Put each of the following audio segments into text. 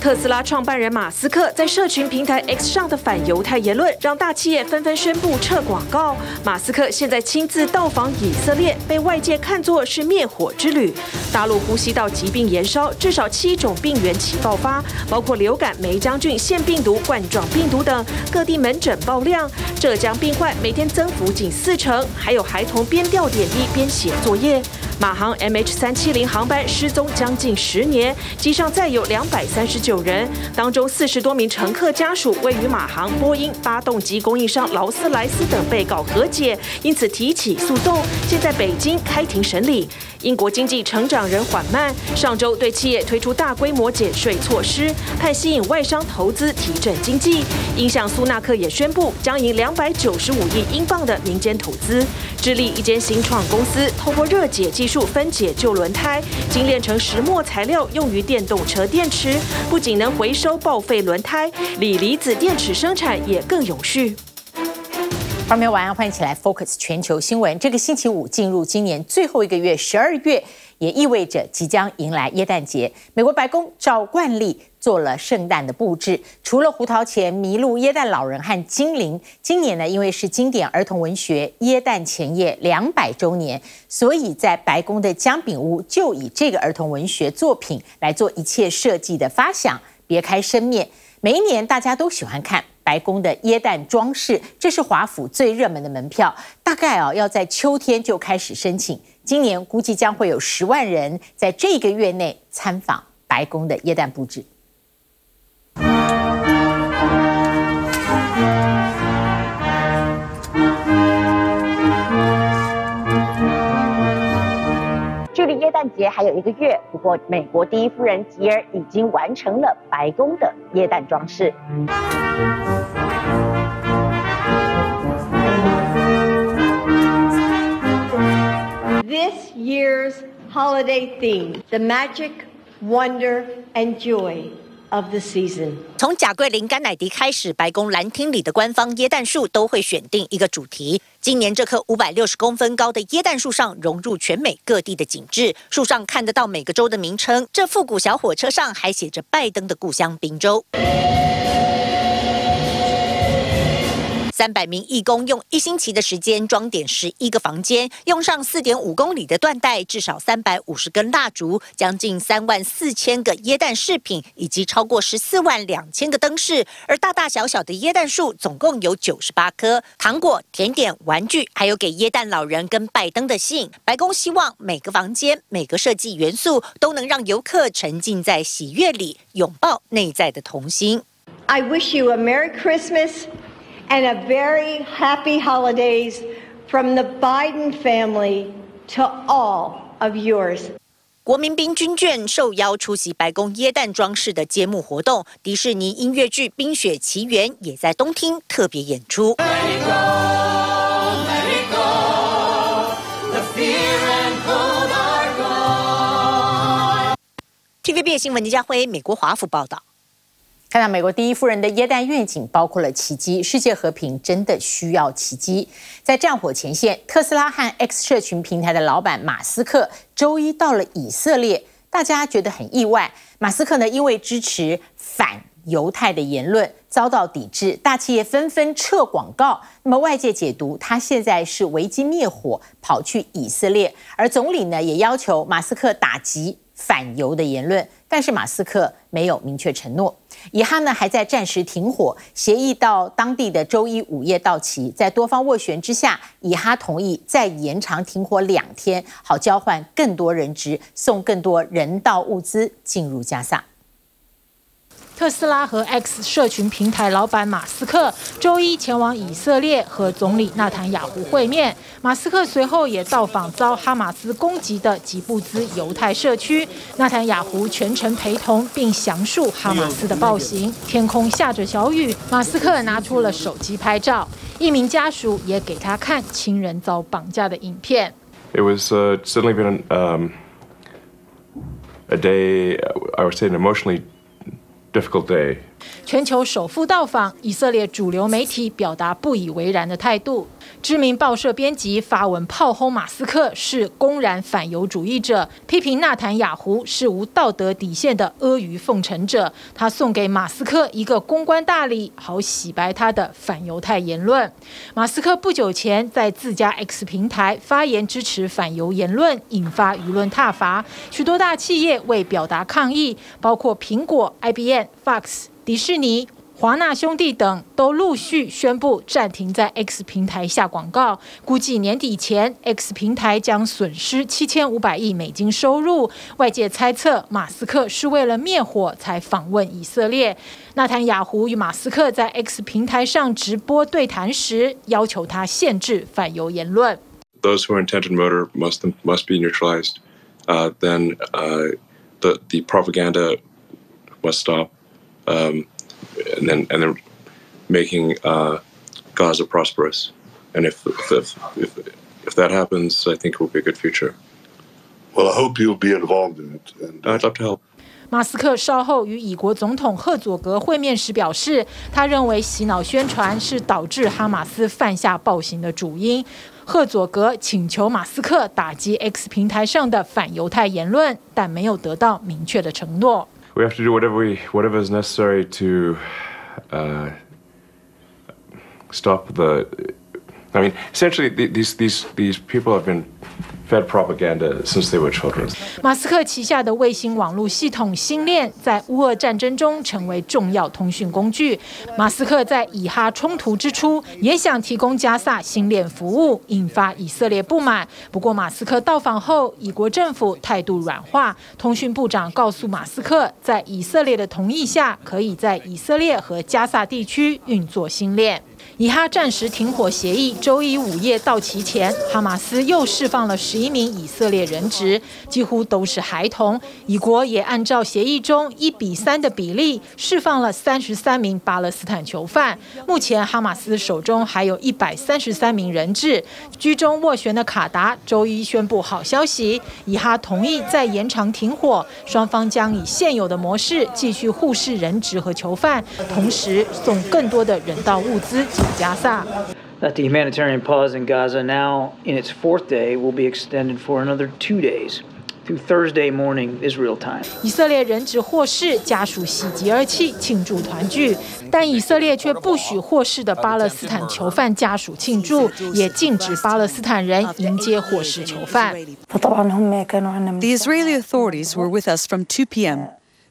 特斯拉创办人马斯克在社群平台 X 上的反犹太言论，让大企业纷纷宣布撤广告。马斯克现在亲自到访以色列，被外界看作是灭火之旅。大陆呼吸道疾病延烧，至少七种病原起爆发，包括流感、梅浆菌、腺病毒、冠状病毒等。各地门诊爆量，浙江病患每天增幅近四成，还有孩童边吊点滴边写作业。马航 MH 三七零航班失踪将近十年，机上载有两百三十九人，当中四十多名乘客家属位于马航、波音发动机供应商劳斯莱斯等被告和解，因此提起诉讼，现在北京开庭审理。英国经济成长仍缓慢，上周对企业推出大规模减税措施，盼吸引外商投资提振经济。印象苏纳克也宣布将引两百九十五亿英镑的民间投资。智利一间新创公司透过热解技术分解旧轮胎，精炼成石墨材料，用于电动车电池，不仅能回收报废轮胎，锂离子电池生产也更永续。朋友们晚上欢迎起来 Focus 全球新闻。这个星期五进入今年最后一个月，十二月，也意味着即将迎来耶诞节。美国白宫照惯例做了圣诞的布置，除了胡桃钳、麋鹿、耶诞老人和精灵，今年呢，因为是经典儿童文学《耶诞前夜》两百周年，所以在白宫的姜饼屋就以这个儿童文学作品来做一切设计的发想，别开生面。每一年大家都喜欢看。白宫的椰蛋装饰，这是华府最热门的门票，大概啊要在秋天就开始申请。今年估计将会有十万人在这个月内参访白宫的椰蛋布置。诞节还有一个月，不过美国第一夫人吉尔已经完成了白宫的耶诞装饰。This year's holiday theme: the magic, wonder, and joy of the season. 从贾桂林甘乃迪开始，白宫蓝厅里的官方椰蛋树都会选定一个主题。今年这棵五百六十公分高的椰蛋树上融入全美各地的景致，树上看得到每个州的名称。这复古小火车上还写着拜登的故乡宾州。三百名义工用一星期的时间装点十一个房间，用上四点五公里的缎带，至少三百五十根蜡烛，将近三万四千个椰蛋饰品，以及超过十四万两千个灯饰。而大大小小的椰蛋树总共有九十八棵，糖果、甜点、玩具，还有给椰蛋老人跟拜登的信。白宫希望每个房间、每个设计元素都能让游客沉浸在喜悦里，拥抱内在的童心。I wish you a Merry Christmas. And a very happy holidays from the Biden family to all of yours. 国民兵军眷受邀出席白宫耶诞装饰的揭幕活动，迪士尼音乐剧《冰雪奇缘》也在东厅特别演出。TVB 新闻倪家辉，美国华府报道。看到美国第一夫人的耶诞愿景，包括了奇迹。世界和平真的需要奇迹。在战火前线，特斯拉和 X 社群平台的老板马斯克周一到了以色列，大家觉得很意外。马斯克呢，因为支持反犹太的言论遭到抵制，大企业纷纷撤广告。那么外界解读，他现在是危机灭火，跑去以色列。而总理呢，也要求马斯克打击反犹的言论，但是马斯克没有明确承诺。以哈呢还在暂时停火协议到当地的周一午夜到期，在多方斡旋之下，以哈同意再延长停火两天，好交换更多人质，送更多人道物资进入加萨。特斯拉和 X 社群平台老板马斯克周一前往以色列和总理纳坦雅胡会面。马斯克随后也到访遭哈马斯攻击的吉布兹犹太社区，纳坦雅胡全程陪同，并详述哈马斯的暴行。天空下着小雨，马斯克拿出了手机拍照。一名家属也给他看亲人遭绑架的影片。It was certainly been a day I would say emotionally. Difficult day. 全球首富到访以色列，主流媒体表达不以为然的态度。知名报社编辑发文炮轰马斯克是公然反犹主义者，批评纳坦雅胡是无道德底线的阿谀奉承者。他送给马斯克一个公关大礼，好洗白他的反犹太言论。马斯克不久前在自家 X 平台发言支持反犹言论，引发舆论挞伐，许多大企业为表达抗议，包括苹果、IBM、Fox、迪士尼。华纳兄弟等都陆续宣布暂停在 X 平台下广告，估计年底前 X 平台将损失七千五百亿美金收入。外界猜测，马斯克是为了灭火才访问以色列。纳坦雅胡与马斯克在 X 平台上直播对谈时，要求他限制反犹言论。Those who are intented murder must must be neutralized. Uh, then, uh, the the propaganda must stop. Um, and then and then making uh, Gaza prosperous. And if if, if if that happens, I think it will be a good future. Well, I hope you'll be involved in it. And I'd love to help. 马斯克稍后与以国总统赫佐格会面时表示，他认为洗脑宣传是导致哈马斯犯下暴行的主因。赫佐格请求马斯克打击 X 平台上的反犹太言论，但没有得到明确的承诺。We have to do whatever we whatever is necessary to uh, stop the. I mean, essentially, these these these people have been fed propaganda since they were children. 马斯克旗下的卫星网络系统星链在乌俄战争中成为重要通讯工具。马斯克在以哈冲突之初也想提供加萨星链服务，引发以色列不满。不过马斯克到访后，以国政府态度软化。通讯部长告诉马斯克，在以色列的同意下，可以在以色列和加萨地区运作星链。以哈暂时停火协议周一午夜到期前，哈马斯又释放了十一名以色列人质，几乎都是孩童。以国也按照协议中一比三的比例释放了三十三名巴勒斯坦囚犯。目前哈马斯手中还有一百三十三名人质。居中斡旋的卡达周一宣布好消息，以哈同意再延长停火，双方将以现有的模式继续互释人质和囚犯，同时送更多的人道物资。That the humanitarian pause in Gaza, now in its fourth day, will be extended for another two days through Thursday morning Israel time. 以色列人质获释，家属喜极而泣，庆祝团聚。但以色列却不许获释的巴勒斯坦囚犯家属庆祝，也禁止巴勒斯坦人迎接获释囚犯。The Israeli authorities were with us from 2 p.m.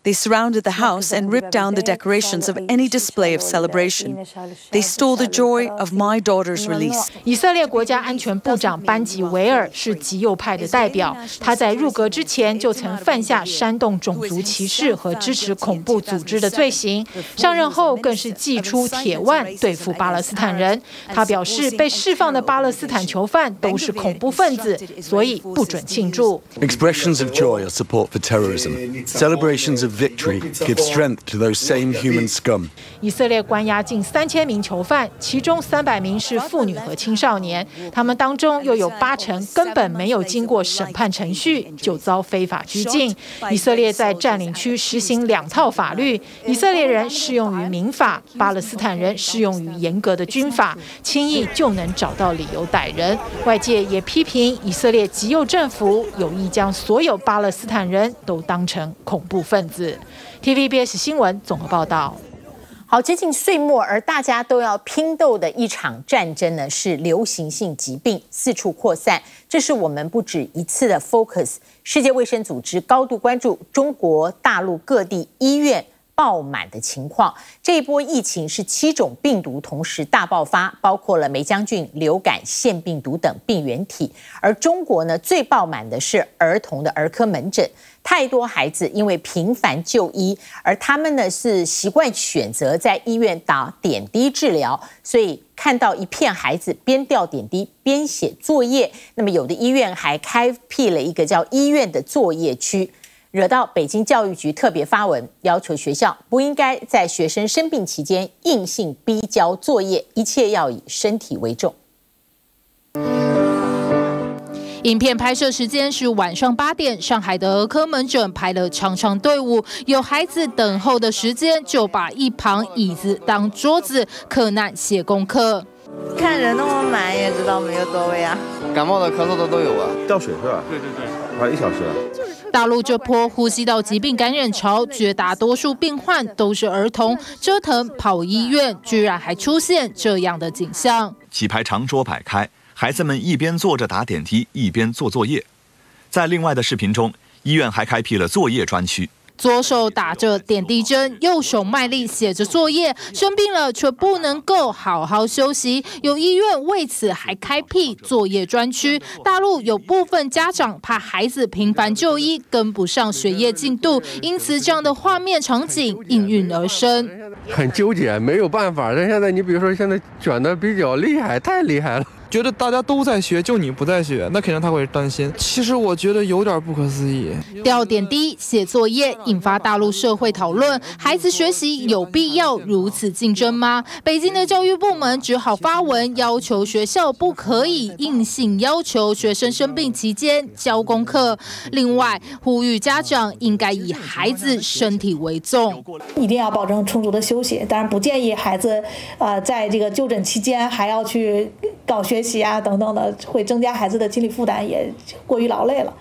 They surrounded the house and ripped down the decorations of any display of celebration. They stole the joy of my daughter's release. 以色列国家安全部长班吉维尔是极右派的代表，他在入阁之前就曾犯下煽动种族歧视和支持恐怖组织的罪行，上任后更是祭出铁腕对付巴勒斯坦人。他表示，被释放的巴勒斯坦囚犯都是恐怖分子，所以不准庆祝。Expressions of joy or support for terrorism, celebrations of victory give strength to those same human scum. 以色列关押近三千名囚犯，其中三百名是妇女和青少年，他们当中又有八成根本没有经过审判程序就遭非法拘禁。以色列在占领区实行两套法律，以色列人适用于民法，巴勒斯坦人适用于严格的军法，轻易就能找到理由逮人。外界也批评以色列极右政府有意将所有巴勒斯坦人都当成恐怖分子。TVBS 新闻综合报道。好，接近岁末，而大家都要拼斗的一场战争呢，是流行性疾病四处扩散。这是我们不止一次的 focus。世界卫生组织高度关注中国大陆各地医院爆满的情况。这一波疫情是七种病毒同时大爆发，包括了梅将军、流感、腺病毒等病原体。而中国呢，最爆满的是儿童的儿科门诊。太多孩子因为频繁就医，而他们呢是习惯选择在医院打点滴治疗，所以看到一片孩子边吊点滴边写作业，那么有的医院还开辟了一个叫医院的作业区，惹到北京教育局特别发文，要求学校不应该在学生生病期间硬性逼交作业，一切要以身体为重。影片拍摄时间是晚上八点，上海的儿科门诊排了长长队伍，有孩子等候的时间，就把一旁椅子当桌子，克难写功课。看人那么满，也知道没有座位啊。感冒的、咳嗽的都有啊。吊水是吧？对对对，快一小时。大陆这波呼吸道疾病感染潮，绝大多数病患都是儿童，折腾跑医院，居然还出现这样的景象。几排长桌摆开，孩子们一边坐着打点滴，一边做作业。在另外的视频中，医院还开辟了作业专区。左手打着点滴针，右手卖力写着作业。生病了却不能够好好休息，有医院为此还开辟作业专区。大陆有部分家长怕孩子频繁就医跟不上学业进度，因此这样的画面场景应运而生。很纠结，没有办法。但现在你比如说现在卷得比较厉害，太厉害了。觉得大家都在学，就你不在学，那肯定他会担心。其实我觉得有点不可思议。吊点滴、写作业，引发大陆社会讨论：孩子学习有必要如此竞争吗？北京的教育部门只好发文要求学校不可以硬性要求学生生病期间交功课。另外，呼吁家长应该以孩子身体为重，一定要保证充足的休息。当然，不建议孩子，呃，在这个就诊期间还要去搞学。学习啊等等的，会增加孩子的心理负担，也过于劳累了。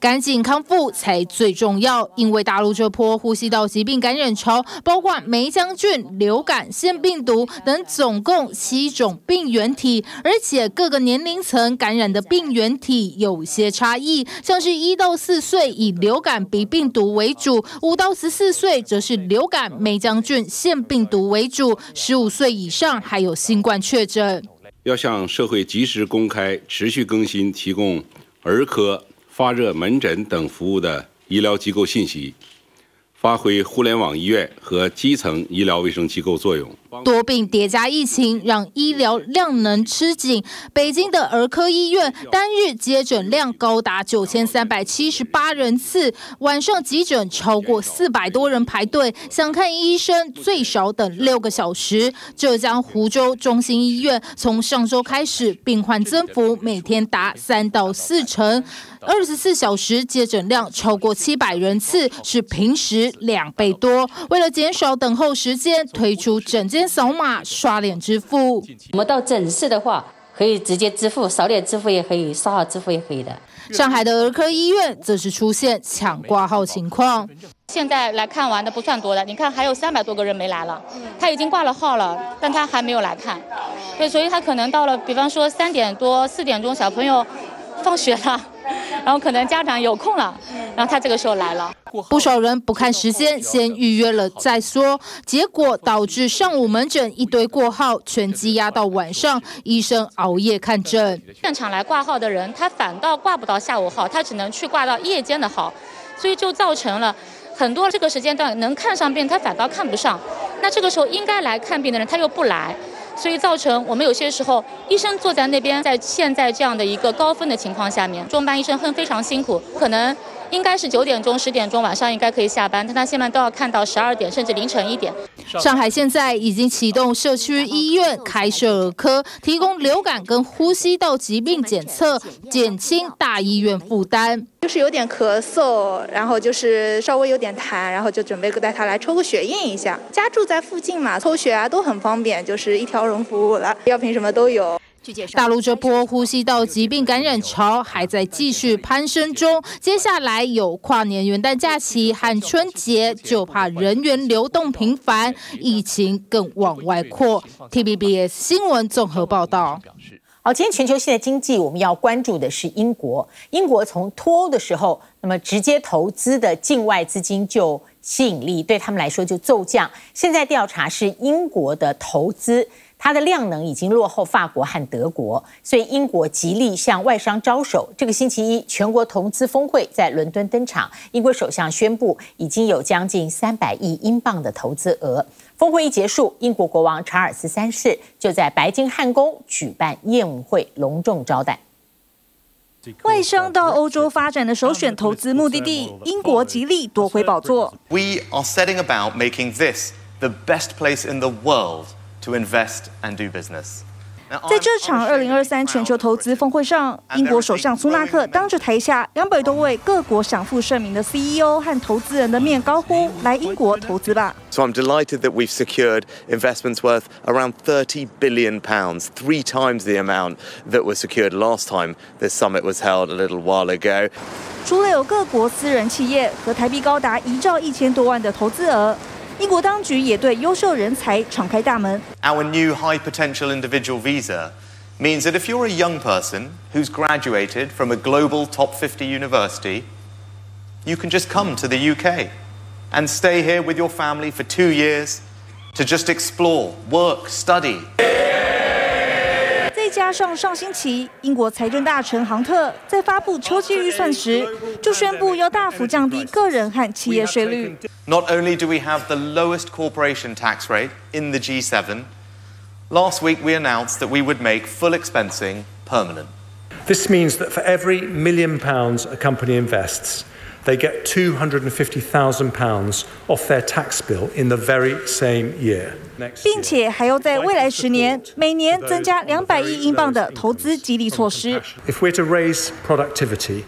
赶紧康复才最重要，因为大陆这波呼吸道疾病感染潮，包括霉浆菌、流感、腺病毒等，总共七种病原体，而且各个年龄层感染的病原体有些差异，像是一到四岁以流感鼻病毒为主，五到十四岁则是流感、霉浆菌、腺病毒为主，十五岁以上还有新冠确诊。要向社会及时公开、持续更新提供儿科、发热门诊等服务的医疗机构信息。发挥互联网医院和基层医疗卫生机构作用。多病叠加疫情，让医疗量能吃紧。北京的儿科医院单日接诊量高达九千三百七十八人次，晚上急诊超过四百多人排队，想看医生最少等六个小时。浙江湖州中心医院从上周开始，病患增幅每天达三到四成。二十四小时接诊量超过七百人次，是平时两倍多。为了减少等候时间，推出诊间扫码、刷脸支付。我们到诊室的话，可以直接支付，扫脸支付也可以，刷号支付也可以的。上海的儿科医院则是出现抢挂号情况。现在来看完的不算多的，你看还有三百多个人没来了，他已经挂了号了，但他还没有来看。对，所以他可能到了，比方说三点多、四点钟，小朋友放学了。然后可能家长有空了，然后他这个时候来了。不少人不看时间，先预约了再说，结果导致上午门诊一堆过号，全积压到晚上，医生熬夜看诊。现场来挂号的人，他反倒挂不到下午号，他只能去挂到夜间的号，所以就造成了很多这个时间段能看上病，他反倒看不上。那这个时候应该来看病的人，他又不来。所以造成我们有些时候，医生坐在那边，在现在这样的一个高峰的情况下面，中班医生很非常辛苦，可能应该是九点钟、十点钟晚上应该可以下班，但他现在都要看到十二点甚至凌晨一点。上海现在已经启动社区医院开设儿科，提供流感跟呼吸道疾病检测，减轻大医院负担。就是有点咳嗽，然后就是稍微有点痰，然后就准备带他来抽个血验一下。家住在附近嘛，抽血啊都很方便，就是一条龙服务了，药品什么都有。大陆这波呼吸道疾病感染潮还在继续攀升中，接下来有跨年元旦假期和春节，就怕人员流动频繁，疫情更往外扩。T B B S 新闻综合报道。好，今天全球性的经济，我们要关注的是英国。英国从脱欧的时候，那么直接投资的境外资金就吸引力对他们来说就骤降。现在调查是英国的投资，它的量能已经落后法国和德国，所以英国极力向外商招手。这个星期一，全国投资峰会在伦敦登场，英国首相宣布已经有将近三百亿英镑的投资额。峰会一结束，英国国王查尔斯三世就在白金汉宫举办宴会，隆重招待。外商到欧洲发展的首选投资目的地，英国极力夺回宝座。We are setting about making this the best place in the world to invest and do business. 在这场二零二三全球投资峰会上，英国首相苏纳克当着台下两百多位各国享负盛名的 CEO 和投资人的面高呼：“来英国投资吧！” So I'm delighted that we've secured investments worth around 30 billion pounds, three times the amount that was secured last time this summit was held a little while ago. 除了有各国私人企业和台币高达一兆一千多万的投资额。英国当局也对优秀人才敞开大门。Our new high potential individual visa means that if you're a young person who's graduated from a global top 50 university, you can just come to the UK and stay here with your family for two years to just explore, work, study. 加上上星期，英国财政大臣杭特在发布秋季预算时，就宣布要大幅降低个人和企业税率。Not only do we have the lowest corporation tax rate in the G7, last week we announced that we would make full expensing permanent. This means that for every million pounds a company invests, they get £250,000 off their tax bill in the very same year. 并且还要在未来十年每年增加两百亿英镑的投资激励措施。If we're to raise productivity,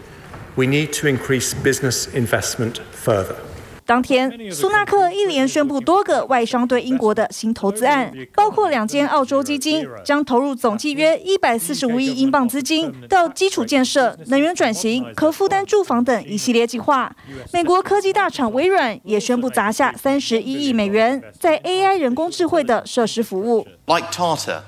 we need to increase business investment further. 当天，苏纳克一连宣布多个外商对英国的新投资案，包括两间澳洲基金将投入总计约一百四十五亿英镑资金到基础建设、能源转型、可负担住房等一系列计划。美国科技大厂微软也宣布砸下三十一亿美元在 AI 人工智慧的设施服务。Like Tata,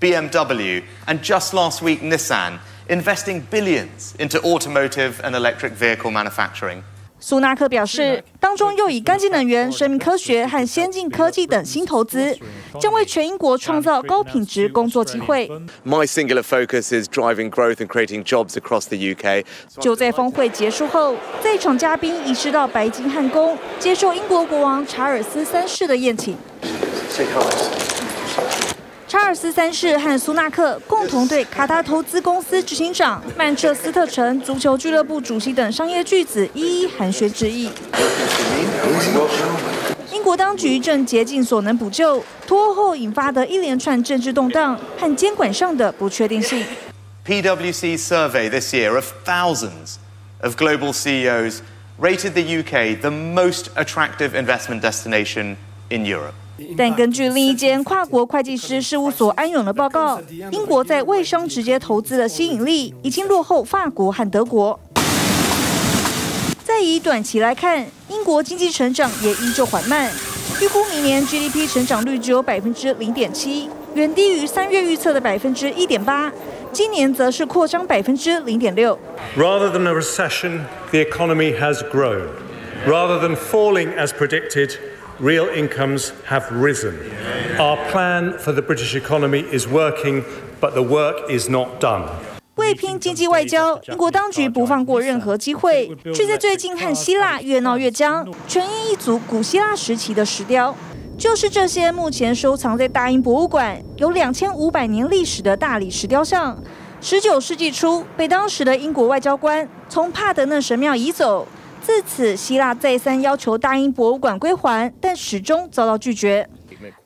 BMW, and just last week Nissan investing billions into automotive and electric vehicle manufacturing. 苏纳克表示，当中又以干净能源、生命科学和先进科技等新投资，将为全英国创造高品质工作机会。My singular focus is driving growth and creating jobs across the UK。就在峰会结束后，在场嘉宾移师到白金汉宫，接受英国国王查尔斯三世的宴请。查尔斯三世和苏纳克共同对卡达投资公司执行长曼彻斯特城足球俱乐部主席等商业巨子一一寒暄致意。英国当局正竭尽所能补救脱欧后引发的一连串政治动荡和监管上的不确定性。PwC survey this year of thousands of global CEOs rated the UK the most attractive investment destination in Europe. 但根据另一间跨国会计师事务所安永的报告，英国在外商直接投资的吸引力已经落后法国和德国。再以短期来看，英国经济成长也依旧缓慢，预估明年 GDP 成长率只有百分之零点七，远低于三月预测的百分之一点八。今年则是扩张百分之零点六。Rather than a recession, the economy has grown. Rather than falling as predicted. Real incomes have risen. Our plan for the British economy is working, but the work is not done. 为拼经济外交，英国当局不放过任何机会，却在最近和希腊越闹越僵，全因一组古希腊时期的石雕，就是这些目前收藏在大英博物馆、有两千五百年历史的大理石雕像。十九世纪初，被当时的英国外交官从帕德嫩神庙移走。自此，希腊再三要求大英博物馆归还，但始终遭到拒绝。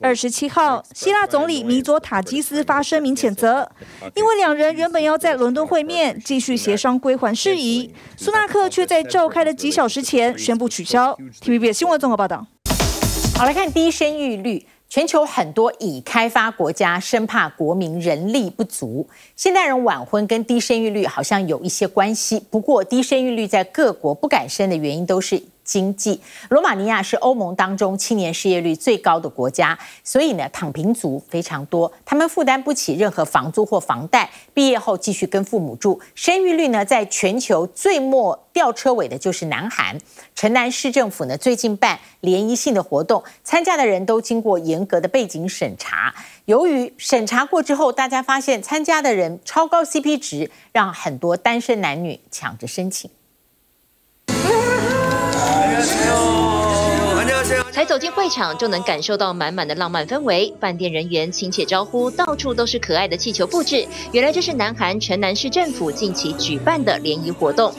二十七号，希腊总理米佐塔基斯发声明谴责，因为两人原本要在伦敦会面，继续协商归还事宜。苏纳克却在召开的几小时前宣布取消。TVB 新闻综合报道。好，来看低生育率。全球很多已开发国家生怕国民人力不足，现代人晚婚跟低生育率好像有一些关系。不过，低生育率在各国不敢生的原因都是。经济，罗马尼亚是欧盟当中青年失业率最高的国家，所以呢，躺平族非常多，他们负担不起任何房租或房贷，毕业后继续跟父母住。生育率呢，在全球最末吊车尾的就是南韩。城南市政府呢，最近办联谊性的活动，参加的人都经过严格的背景审查。由于审查过之后，大家发现参加的人超高 CP 值，让很多单身男女抢着申请。才走进会场，就能感受到满满的浪漫氛围。饭店人员亲切招呼，到处都是可爱的气球布置。原来这是南韩城南市政府近期举办的联谊活动。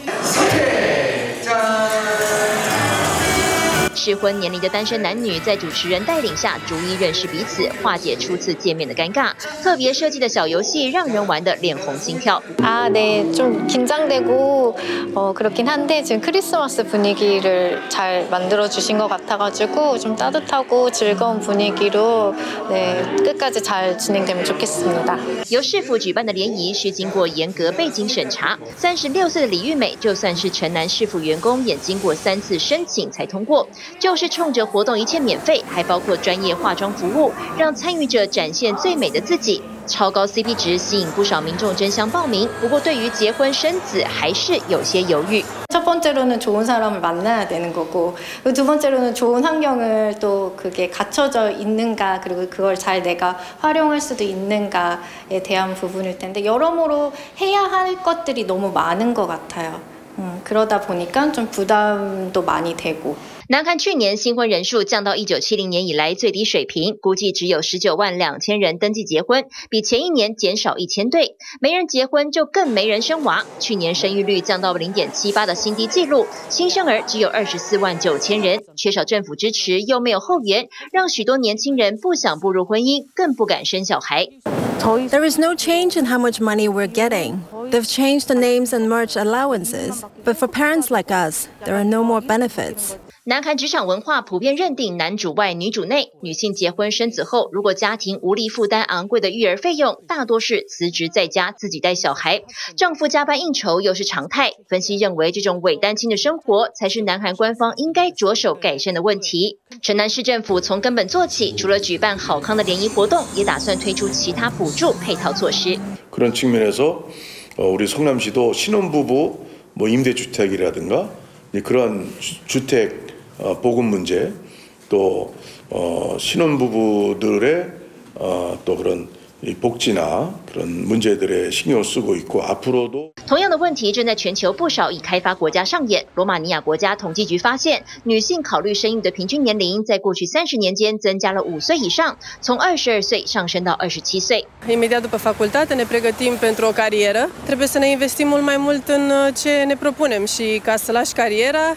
适婚年龄的单身男女，在主持人带领下逐一认识彼此，化解初次见面的尴尬。特别设计的小游戏，让人玩得脸红心跳。啊，네좀긴장되고어그렇긴한데지금크리스마스분위기를잘만들어주신것같아가지고좀따뜻하고즐거운분위기로네끝까지잘진행되면좋겠습니다。由市府举办的联谊需经过严格背景审查，三十六岁的李玉美就算是城南市府员工，也经过三次申请才通过。 就是冲着活动一切免费，还包括专业化妆服务，让参与者展现最美的自己。超高 CP 值吸引不少民众争相报名，不过对于结婚生子还是有些犹豫。첫번째로는좋은사람을만나야되는거고두번째로는좋은환경을또그게갖춰져있는가그리고그걸잘내가활용할수도있는가에대한부분일텐데여러모로해야할것들이너무많은것같아요嗯，그러다보니까좀부담도많이되고。 南韩去年新婚人数降到一九七零年以来最低水平，估计只有十九万两千人登记结婚，比前一年减少一千对。没人结婚就更没人生娃，去年生育率降到零点七八的新低纪录，新生儿只有二十四万九千人，缺少政府支持又没有后援，让许多年轻人不想步入婚姻，更不敢生小孩。There is no change in how much money we're getting. They've changed the names and merged allowances, but for parents like us, there are no more benefits. 南韩职场文化普遍认定男主外女主内，女性结婚生子后，如果家庭无力负担昂贵的育儿费用，大多是辞职在家自己带小孩，丈夫加班应酬又是常态。分析认为，这种伪单亲的生活才是南韩官方应该着手改善的问题。城南市政府从根本做起，除了举办好康的联谊活动，也打算推出其他补助配套措施。그런측면에서우리성남시도신혼부부뭐임대주택이라든가그런주택 呃，보건문제또어신혼부부들의어또그런이복지나그런문제들에신경을쓰고있고앞으로도同样的问题正在全球不少已开发国家上演。罗马尼亚国家统计局发现，女性考虑生育的平均年龄在过去三十年间增加了五岁以上，从二十二岁上升到二十七岁。Imediat după facultate ne pregătim pentru o carieră. Trebuie să ne investim mult mai mult în ce ne propunem și ca să lași cariera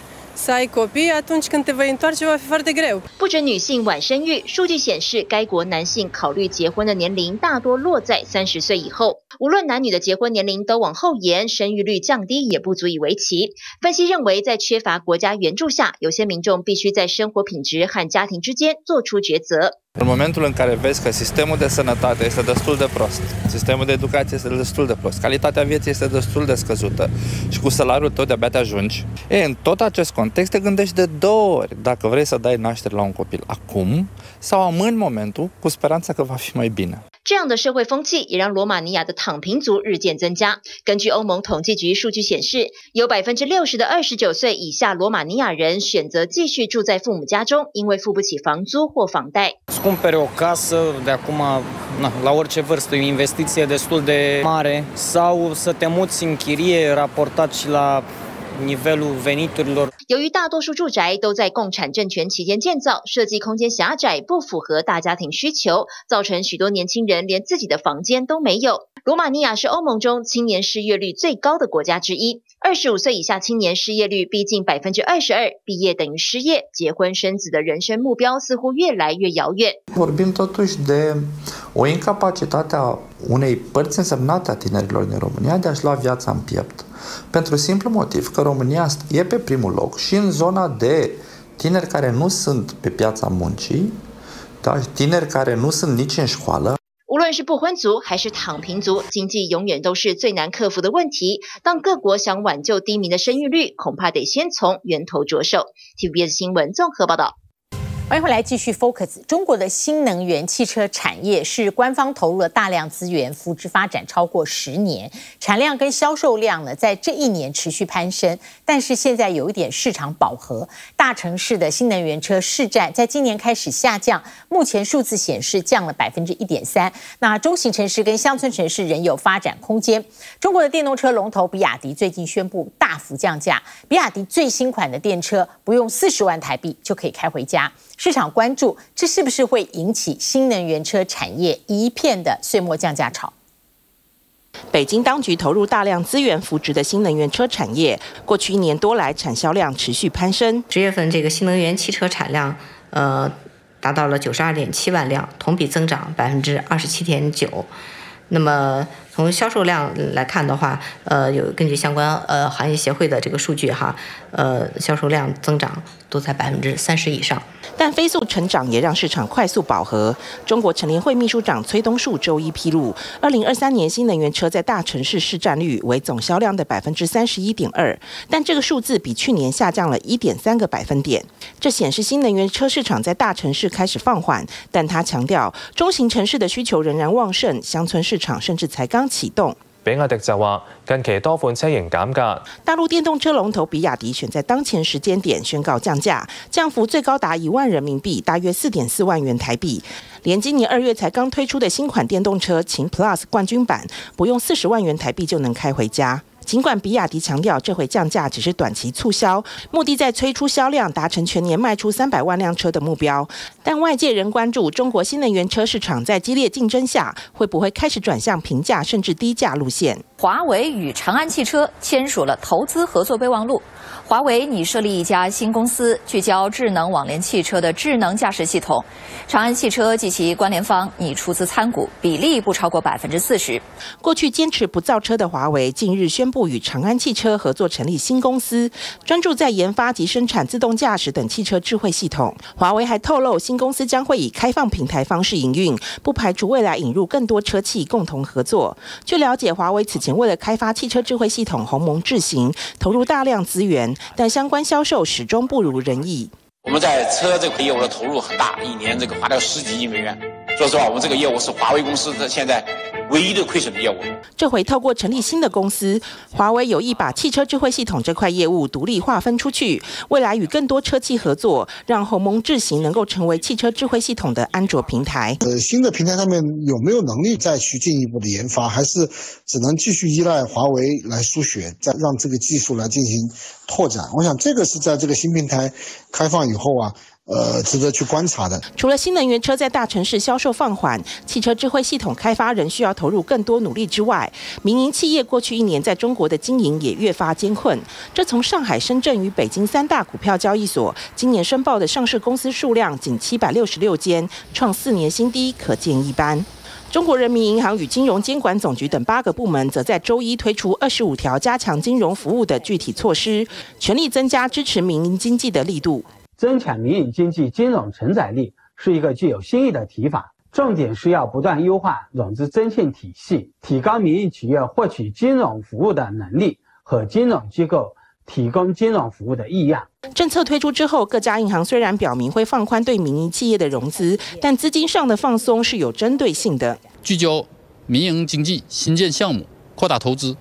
不准女性晚生育。数据显示，该国男性考虑结婚的年龄大多落在三十岁以后。无论男女的结婚年龄都往后延，生育率降低也不足以为奇。分析认为，在缺乏国家援助下，有些民众必须在生活品质和家庭之间做出抉择。În momentul în care vezi că sistemul de sănătate este destul de prost, sistemul de educație este destul de prost, calitatea vieții este destul de scăzută și cu salariul tău de-abia te ajungi, e, în tot acest context te gândești de două ori dacă vrei să dai naștere la un copil acum sau amâni momentul cu speranța că va fi mai bine. 这样的社会风气也让罗马尼亚的躺平族日渐增加。根据欧盟统计局数据显示，有百分之六十的二十九岁以下罗马尼亚人选择继续住在父母家中，因为付不起房租或房贷。cumpere o casă de acum, na, la orice vârstă, e o investiție destul de mare sau să te muți în chirie raportat și la nivelul veniturilor. 由于大多数住宅都在共产政权期间建造，设计空间狭窄，不符合大家庭需求，造成许多年轻人连自己的房间都没有。罗马尼亚是欧盟中青年失业率最高的国家之一，二十五岁以下青年失业率逼近百分之二十二，毕业等于失业，结婚生子的人生目标似乎越来越遥远。Pentru simplu motiv că România e pe primul loc și în zona de tineri care nu sunt pe piața muncii, da? tineri care nu sunt nici în școală. 无论是不婚族还是躺平族，经济永远都是最难克服的问题。当各国想挽救低迷的生育率，恐怕得先从源头着手。TVBS 新闻综合报道。欢迎回来继续 Focus。中国的新能源汽车产业是官方投入了大量资源扶植发展超过十年，产量跟销售量呢在这一年持续攀升，但是现在有一点市场饱和，大城市的新能源车市占在今年开始下降，目前数字显示降了百分之一点三。那中型城市跟乡村城市仍有发展空间。中国的电动车龙头比亚迪最近宣布大幅降价，比亚迪最新款的电车不用四十万台币就可以开回家。市场关注，这是不是会引起新能源车产业一片的岁末降价潮？北京当局投入大量资源扶植的新能源车产业，过去一年多来产销量持续攀升。十月份这个新能源汽车产量，呃，达到了九十二点七万辆，同比增长百分之二十七点九。那么从销售量来看的话，呃，有根据相关呃行业协会的这个数据哈，呃，销售量增长都在百分之三十以上。但飞速成长也让市场快速饱和。中国成联会秘书长崔东树周一披露，二零二三年新能源车在大城市市占率为总销量的百分之三十一点二，但这个数字比去年下降了一点三个百分点。这显示新能源车市场在大城市开始放缓，但他强调，中型城市的需求仍然旺盛，乡村市场甚至才刚启动。比亚迪就话，近期多款车型减价。大陆电动车龙头比亚迪选在当前时间点宣告降价，降幅最高达一万人民币，大约四点四万元台币。连今年二月才刚推出的新款电动车秦 Plus 冠军版，不用四十万元台币就能开回家。尽管比亚迪强调这回降价只是短期促销，目的在催出销量，达成全年卖出三百万辆车的目标，但外界仍关注中国新能源车市场在激烈竞争下，会不会开始转向平价甚至低价路线。华为与长安汽车签署了投资合作备忘录。华为拟设立一家新公司，聚焦智能网联汽车的智能驾驶系统。长安汽车及其关联方拟出资参股，比例不超过百分之四十。过去坚持不造车的华为，近日宣布与长安汽车合作成立新公司，专注在研发及生产自动驾驶等汽车智慧系统。华为还透露，新公司将会以开放平台方式营运，不排除未来引入更多车企共同合作。据了解，华为此前为了开发汽车智慧系统鸿蒙智行，投入大量资源。但相关销售始终不如人意。我们在车这个业务的投入很大，一年这个花掉十几亿美元。说实话，我们这个业务是华为公司的现在唯一的亏损的业务。这回透过成立新的公司，华为有意把汽车智慧系统这块业务独立划分出去，未来与更多车企合作，让鸿蒙智行能够成为汽车智慧系统的安卓平台。呃，新的平台上面有没有能力再去进一步的研发，还是只能继续依赖华为来输血，再让这个技术来进行拓展？我想这个是在这个新平台开放以后啊。呃，值得去观察的。除了新能源车在大城市销售放缓，汽车智慧系统开发仍需要投入更多努力之外，民营企业过去一年在中国的经营也越发艰困。这从上海、深圳与北京三大股票交易所今年申报的上市公司数量仅七百六十六间，创四年新低，可见一斑。中国人民银行与金融监管总局等八个部门则在周一推出二十五条加强金融服务的具体措施，全力增加支持民营经济的力度。增强民营经济金融承载力是一个具有新意的提法，重点是要不断优化融资征信体系，提高民营企业获取金融服务的能力和金融机构提供金融服务的意愿。政策推出之后，各家银行虽然表明会放宽对民营企业的融资，但资金上的放松是有针对性的，聚焦民营经济新建项目、扩大投资、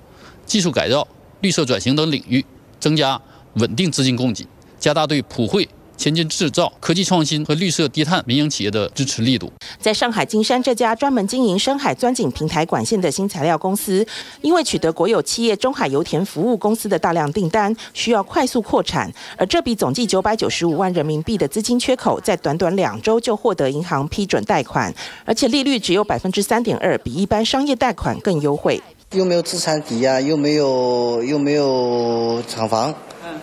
技术改造、绿色转型等领域，增加稳定资金供给，加大对普惠。先进制造、科技创新和绿色低碳民营企业的支持力度。在上海金山这家专门经营深海钻井平台管线的新材料公司，因为取得国有企业中海油田服务公司的大量订单，需要快速扩产，而这笔总计九百九十五万人民币的资金缺口，在短短两周就获得银行批准贷款，而且利率只有百分之三点二，比一般商业贷款更优惠。又没有资产抵押，又没有又没有厂房。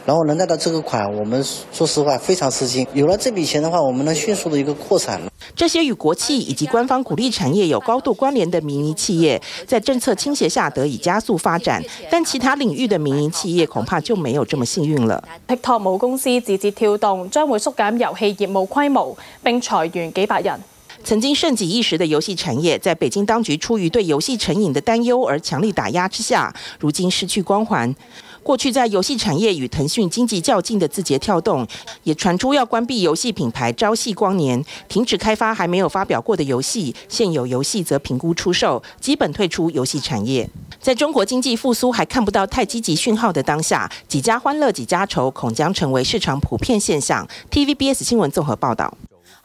然后能贷到这个款，我们说实话非常吃惊。有了这笔钱的话，我们能迅速的一个扩产。这些与国企以及官方鼓励产业有高度关联的民营企业，在政策倾斜下得以加速发展，但其他领域的民营企业恐怕就没有这么幸运了。TikTok 母公司字节跳动将会缩减游戏业务规模，并裁员几百人。曾经盛极一时的游戏产业，在北京当局出于对游戏成瘾的担忧而强力打压之下，如今失去光环。过去在游戏产业与腾讯经济较劲的字节跳动，也传出要关闭游戏品牌朝夕光年，停止开发还没有发表过的游戏，现有游戏则评估出售，基本退出游戏产业。在中国经济复苏还看不到太积极讯号的当下，几家欢乐几家愁，恐将成为市场普遍现象。TVBS 新闻综合报道。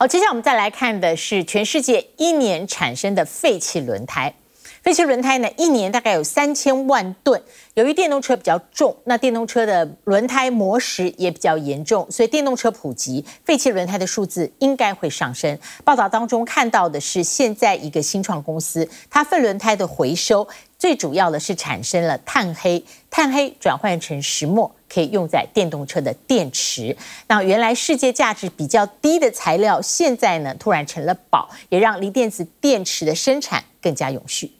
好，接下来我们再来看的是全世界一年产生的废弃轮胎。废弃轮胎呢，一年大概有三千万吨。由于电动车比较重，那电动车的轮胎磨蚀也比较严重，所以电动车普及，废弃轮胎的数字应该会上升。报道当中看到的是，现在一个新创公司，它废轮胎的回收，最主要的是产生了碳黑，碳黑转换成石墨，可以用在电动车的电池。那原来世界价值比较低的材料，现在呢突然成了宝，也让锂电子电池的生产更加永续。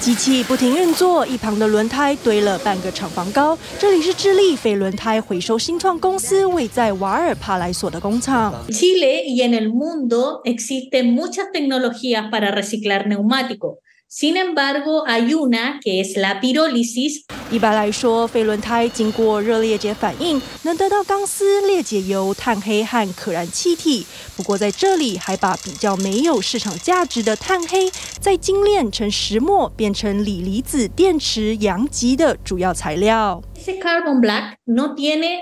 机器不停运作，一旁的轮胎堆了半个厂房高。这里是智利废轮胎回收新创公司位在瓦尔帕莱索的工厂。Chile y en el mundo existen muchas tecnologías para reciclar neumáticos. Sin embargo, hay una que es la pirólisis. 一般来说，废轮胎经过热裂解反应，能得到钢丝、裂解油、碳黑和可燃气体。不过在这里，还把比较没有市场价值的碳黑，再精炼成石墨，变成锂离子电池阳极的主要材料。Ese carbon black no tiene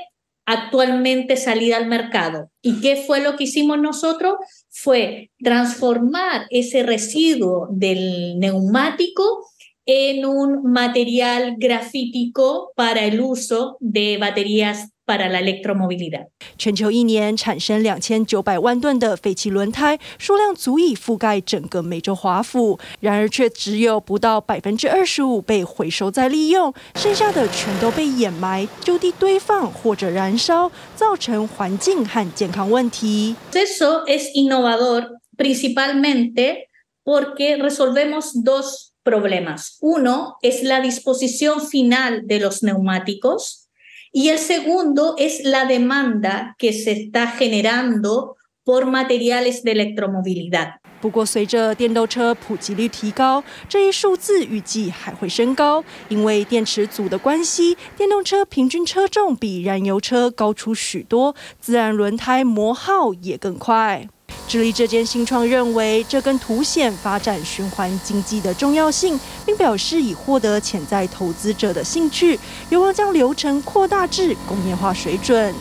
actualmente salida al mercado. ¿Y qué fue lo que hicimos nosotros? Fue transformar ese residuo del neumático en un material grafítico para el uso de baterías para la electromovilidad. 全球一年产生两千九百万吨的废弃轮胎，数量足以覆盖整个美洲华府。然而，却只有不到百分之二十五被回收再利用，剩下的全都被掩埋、就地堆放或者燃烧，造成环境和健康问题。Eso es innovador, principalmente porque resolvemos dos problemas. Uno es la disposición final de los neumáticos. Y el segundo es la demanda que se está generando por materiales de electromovilidad。不过，随着电动车普及率提高，这一数字预计还会升高，因为电池组的关系，电动车平均车重比燃油车高出许多，自然轮胎磨耗也更快。智利这间新创认为，这更凸显发展循环经济的重要性，并表示已获得潜在投资者的兴趣，有望将流程扩大至工业化水准。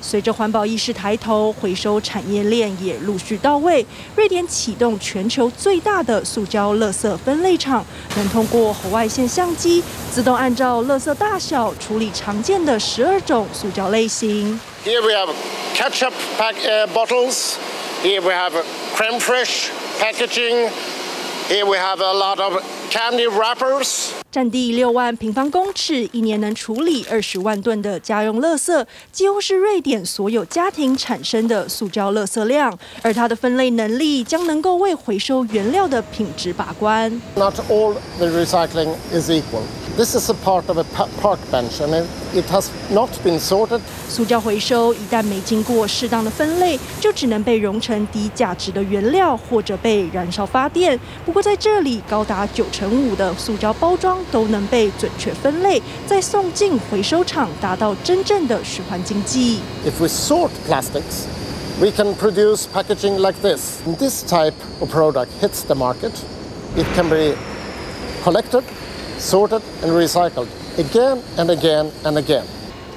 随着环保意识抬头，回收产业链也陆续到位。瑞典启动全球最大的塑胶垃圾分类厂，能通过红外线相机自动按照垃圾大小处理常见的十二种塑胶类型。Here we have ketchup pack bottles. Here we have creme fraiche packaging. Here we have a lot of candy wrappers. 占地六万平方公尺，一年能处理二十万吨的家用垃圾，几乎是瑞典所有家庭产生的塑胶垃圾量。而它的分类能力将能够为回收原料的品质把关。Not all the recycling is equal. This is a part of a park bench, and it has not been sorted. 塑胶回收一旦没经过适当的分类，就只能被熔成低价值的原料，或者被燃烧发电。不过在这里，高达九成五的塑胶包装。都能被准确分类，再送进回收厂，达到真正的循环经济。If we sort plastics, we can produce packaging like this. This type of product hits the market. It can be collected, sorted, and recycled again and again and again.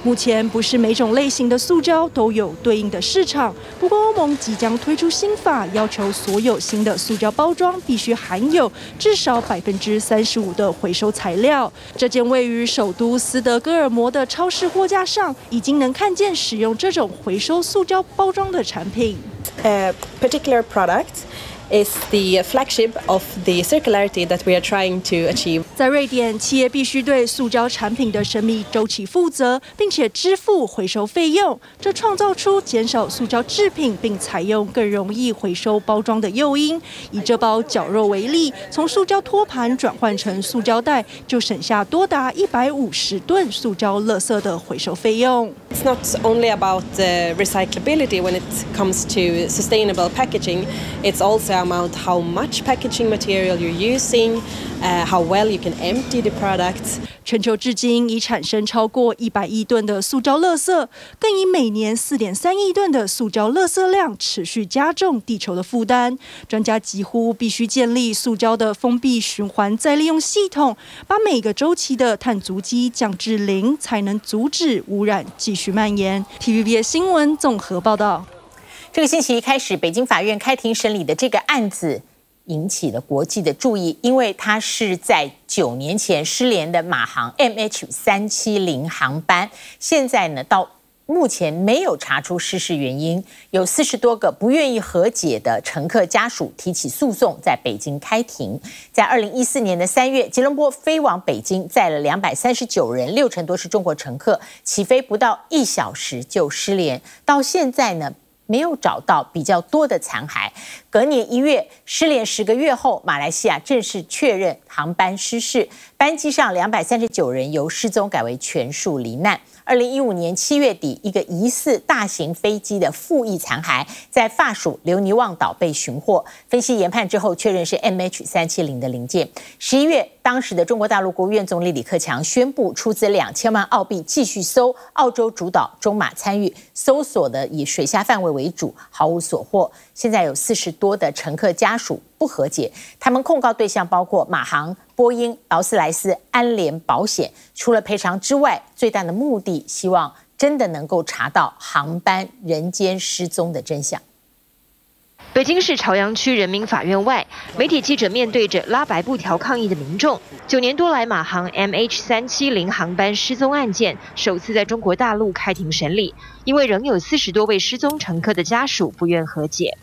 目前不是每种类型的塑胶都有对应的市场，不过欧盟即将推出新法，要求所有新的塑胶包装必须含有至少百分之三十五的回收材料。这间位于首都斯德哥尔摩的超市货架上，已经能看见使用这种回收塑胶包装的产品。A particular product is the flagship of the circularity that we are trying to achieve. 在瑞典，企业必须对塑胶产品的生命周期负责，并且支付回收费用。这创造出减少塑胶制品并采用更容易回收包装的诱因。以这包绞肉为例，从塑胶托盘转换成塑胶袋，就省下多达一百五十吨塑胶垃圾的回收费用。It's not only about the recyclability when it comes to sustainable packaging. It's also about how much packaging material you're using, uh, how well you can empty the product. 全球至今已产生超过一百亿吨的塑胶垃圾，更以每年四点三亿吨的塑胶垃圾量持续加重地球的负担。专家几乎必须建立塑胶的封闭循环再利用系统，把每个周期的碳足迹降至零，才能阻止污染继续蔓延。TVBS 新闻综合报道。这个星期一开始，北京法院开庭审理的这个案子。引起了国际的注意，因为它是在九年前失联的马航 MH 三七零航班，现在呢到目前没有查出失事原因，有四十多个不愿意和解的乘客家属提起诉讼，在北京开庭。在二零一四年的三月，吉隆坡飞往北京载了两百三十九人，六成多是中国乘客，起飞不到一小时就失联，到现在呢，没有找到比较多的残骸。隔年一月，失联十个月后，马来西亚正式确认航班失事，班机上两百三十九人由失踪改为全数罹难。二零一五年七月底，一个疑似大型飞机的副翼残骸在法属留尼旺岛被寻获，分析研判之后，确认是 MH 三七零的零件。十一月，当时的中国大陆国务院总理李克强宣布出资两千万澳币继续搜，澳洲主导，中马参与搜索的以水下范围为主，毫无所获。现在有四十多的乘客家属不和解，他们控告对象包括马航、波音、劳斯莱斯、安联保险。除了赔偿之外，最大的目的希望真的能够查到航班人间失踪的真相。北京市朝阳区人民法院外，媒体记者面对着拉白布条抗议的民众。九年多来，马航 MH 三七零航班失踪案件首次在中国大陆开庭审理，因为仍有四十多位失踪乘客的家属不愿和解。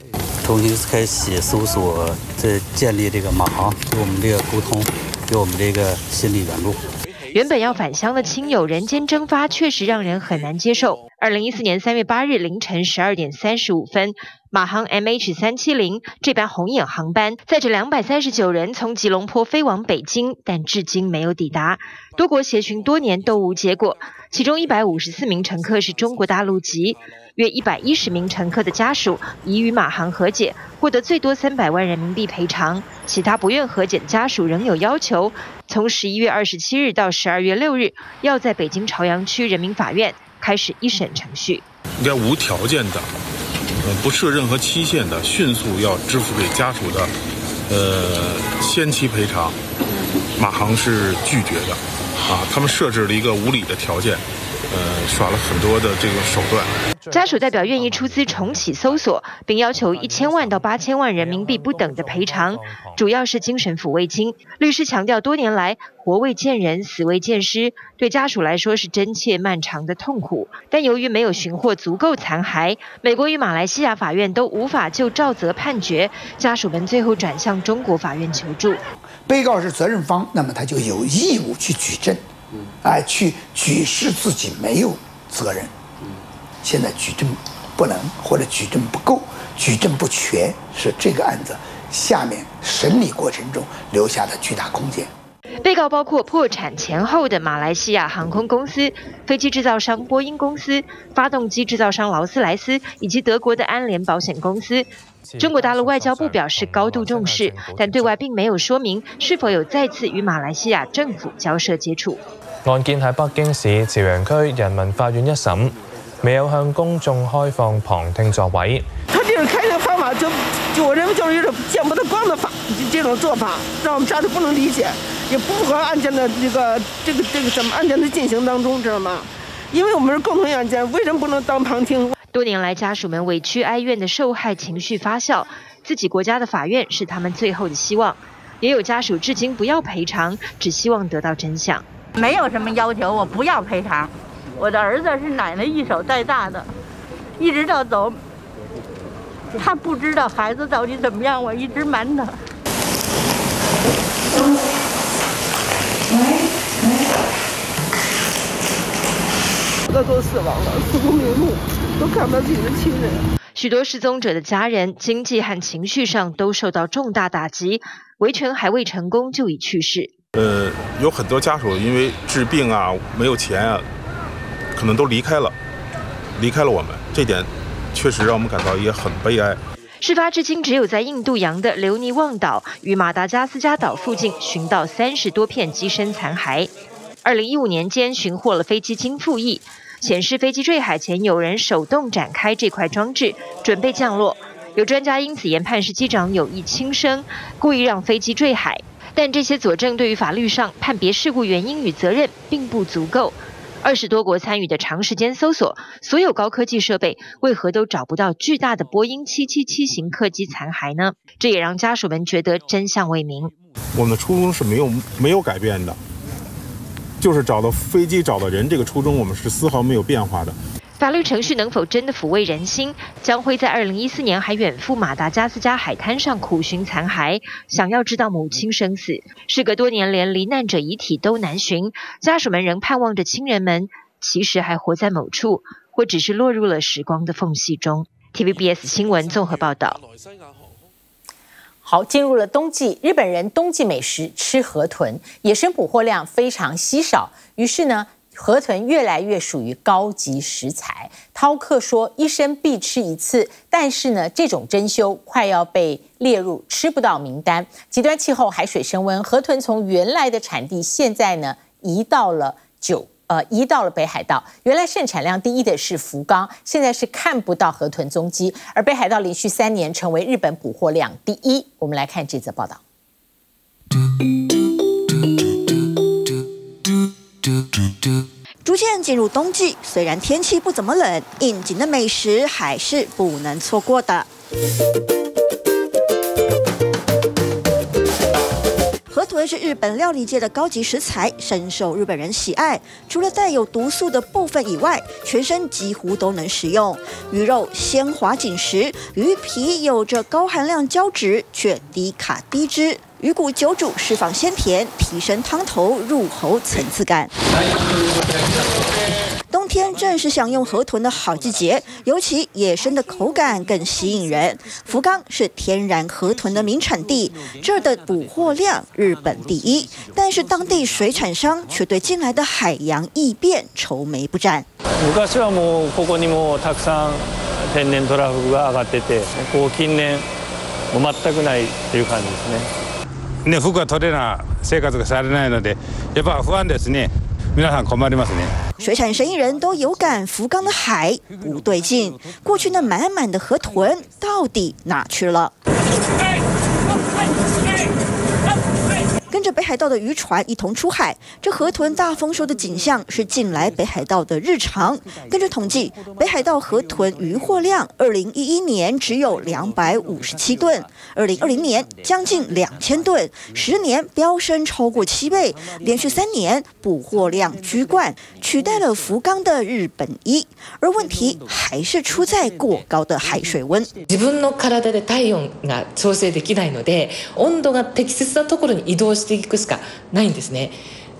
重新开启搜索，再建立这个马航给我们这个沟通，给我们这个心理援助。原本要返乡的亲友人间蒸发，确实让人很难接受。二零一四年三月八日凌晨十二点三十五分，马航 MH 三七零这班红眼航班载着两百三十九人从吉隆坡飞往北京，但至今没有抵达。多国协寻多年都无结果，其中一百五十四名乘客是中国大陆籍，约一百一十名乘客的家属已与马航和解，获得最多三百万人民币赔偿。其他不愿和解的家属仍有要求，从十一月二十七日到十二月六日，要在北京朝阳区人民法院。开始一审程序，应该无条件的，不设任何期限的，迅速要支付给家属的，呃，先期赔偿。马航是拒绝的，啊，他们设置了一个无理的条件。呃，耍了很多的这个手段。家属代表愿意出资重启搜索，并要求一千万到八千万人民币不等的赔偿，主要是精神抚慰金。律师强调，多年来活未见人，死未见尸，对家属来说是真切漫长的痛苦。但由于没有寻获足够残骸，美国与马来西亚法院都无法就赵泽判决，家属们最后转向中国法院求助。被告是责任方，那么他就有义务去举证。哎，去举示自己没有责任。现在举证不能，或者举证不够，举证不全，是这个案子下面审理过程中留下的巨大空间。被告包括破产前后的马来西亚航空公司、飞机制造商波音公司、发动机制造商劳斯莱斯以及德国的安联保险公司。中国大陆外交部表示高度重视，但对外并没有说明是否有再次与马来西亚政府交涉接触。案件喺北京市朝阳区人民法院一审，没有向公众开放旁听座位。他这种开的方法，就就我认为就是一种见不得光的法，这种做法让我们家都不能理解，也不符合案件的这个这个这个什么案件的进行当中，知道吗？因为我们是共同案件，为什么不能当旁听？多年来，家属们委屈哀怨的受害情绪发酵，自己国家的法院是他们最后的希望。也有家属至今不要赔偿，只希望得到真相。没有什么要求，我不要赔偿。我的儿子是奶奶一手带大的，一直到走，他不知道孩子到底怎么样，我一直瞒他。都都死亡了，死不瞑目，都看不到自己的亲人。许多失踪者的家人，经济和情绪上都受到重大打击，维权还未成功就已去世。呃，有很多家属因为治病啊，没有钱啊，可能都离开了，离开了我们，这点确实让我们感到也很悲哀。事发至今，只有在印度洋的留尼旺岛与马达加斯加岛附近寻到三十多片机身残骸。二零一五年间寻获了飞机经复翼，显示飞机坠海前有人手动展开这块装置，准备降落。有专家因此研判是机长有意轻生，故意让飞机坠海。但这些佐证对于法律上判别事故原因与责任并不足够。二十多国参与的长时间搜索，所有高科技设备为何都找不到巨大的波音七七七型客机残骸呢？这也让家属们觉得真相未明。我们的初衷是没有没有改变的，就是找到飞机、找到人，这个初衷我们是丝毫没有变化的。法律程序能否真的抚慰人心？江辉在二零一四年还远赴马达加斯加海滩上苦寻残骸，想要知道母亲生死。时隔多年，连罹难者遗体都难寻，家属们仍盼望着亲人们其实还活在某处，或只是落入了时光的缝隙中。TVBS 新闻综合报道。好，进入了冬季，日本人冬季美食吃河豚，野生捕获量非常稀少，于是呢。河豚越来越属于高级食材。饕客说，一生必吃一次，但是呢，这种珍馐快要被列入吃不到名单。极端气候、海水升温，河豚从原来的产地现在呢移到了九呃移到了北海道。原来盛产量第一的是福冈，现在是看不到河豚踪迹。而北海道连续三年成为日本捕获量第一。我们来看这则报道。逐渐进入冬季，虽然天气不怎么冷，应景的美食还是不能错过的。豚是日本料理界的高级食材，深受日本人喜爱。除了带有毒素的部分以外，全身几乎都能食用。鱼肉鲜滑紧实，鱼皮有着高含量胶质，却低卡低脂。鱼骨久煮，释放鲜甜，提升汤头入喉层次感。冬天正是享用河豚的好季节，尤其野生的口感更吸引人。福冈是天然河豚的名产地，这儿的捕获量日本第一，但是当地水产商却对近来的海洋异变愁眉不展。昔はもうここにもたくさん天然トラフグが上がってて、こう近年もう全くないという感じですね。ね、福冈トレーナー生活がされないので、やっぱ不安ですね。 皆さん困りますね。水产生意人都有感福冈的海不对劲，过去那满满的河豚到底哪去了？ 跟着北海道的渔船一同出海，这河豚大丰收的景象是近来北海道的日常。根据统计，北海道河豚渔获量，二零一一年只有两百五十七吨，二零二零年将近两千吨，十年飙升超过七倍，连续三年捕获量居冠，取代了福冈的日本一。而问题还是出在过高的海水温。自分の体で体温が调整できないので、温度が适切なところに移动 していくしかないんですね。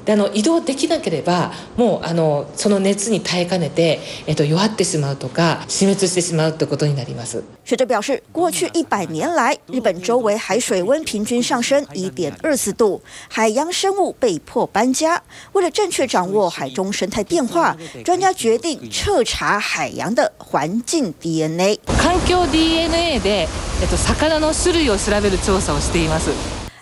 であの移动できなければもうあのその热に耐えかねて、えっと、弱ってしまうとか死灭してしまうってことになります。学者表示，过去一百年来，日本周围海水温平均上升一点二四度，海洋生物被迫搬家。为了正确掌握海中生态变化，专家决定彻查海洋的环境 DNA。环境 DNA で、えっと、鱼の种类を调べる调查をしています。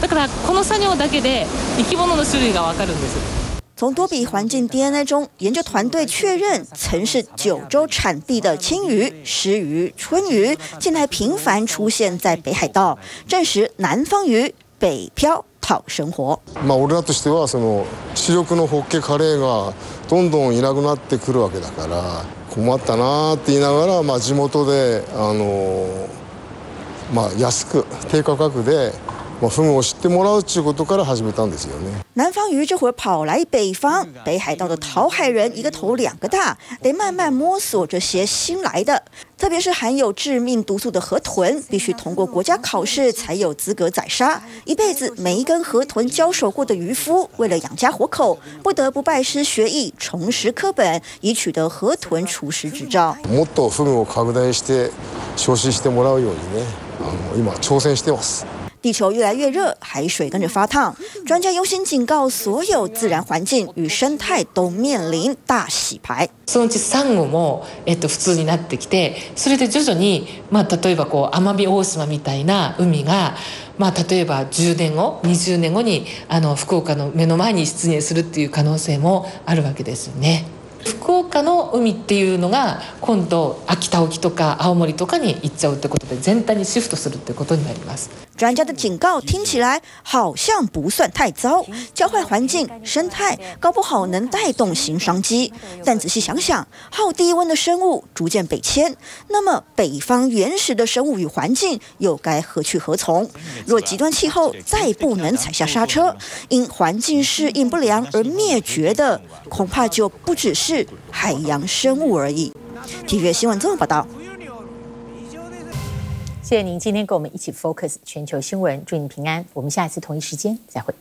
だからこの作业だけで生き物の种类がわかるんです。从多笔环境 DNA 中，研究团队确认，曾是九州产地的鯖鱼、鰤鱼、鰆鱼，近来频繁出现在北海道，证实南方鱼北漂讨生活。まあ、俺らとしてはその主力のホッケ、カレイがどんどんいなくなってくるわけだから困ったなって言いながら、まあ地元であのまあ安く低价格で。 南方鱼这会儿跑来北方，北海道的讨海人一个头两个大，得慢慢摸索这些新来的，特别是含有致命毒素的河豚，必须通过国家考试才有资格宰杀。一辈子没跟河豚交手过的渔夫，为了养家活口，不得不拜师学艺，重拾课本，以取得河豚厨师执照。もっとフグを拡大して消费してもらうようにね、あの今挑戦してます。 地球越来越热，海水跟着发烫。专家优先警告，所有自然环境与生态都面临大洗牌。そのうちサンゴもえっと普通になってきて、それで徐々にまあ例えばこう奄美大岛みたいな海がまあ例えば10年后、20年后にあの福冈の目の前に出现するっていう可能性もあるわけですよね。福冈の海っていうのが今度秋田冲とか青森とかに行っちゃうってことで全体にシフトするってことになります。专家的警告听起来好像不算太糟，教坏环境生态，搞不好能带动新商机。但仔细想想，好低温的生物逐渐北迁，那么北方原始的生物与环境又该何去何从？若极端气候再不能踩下刹车，因环境适应不良而灭绝的，恐怕就不只是 海洋生物而已。体育新闻综合报道。谢谢您今天跟我们一起 focus 全球新闻，祝您平安。我们下一次同一时间再会。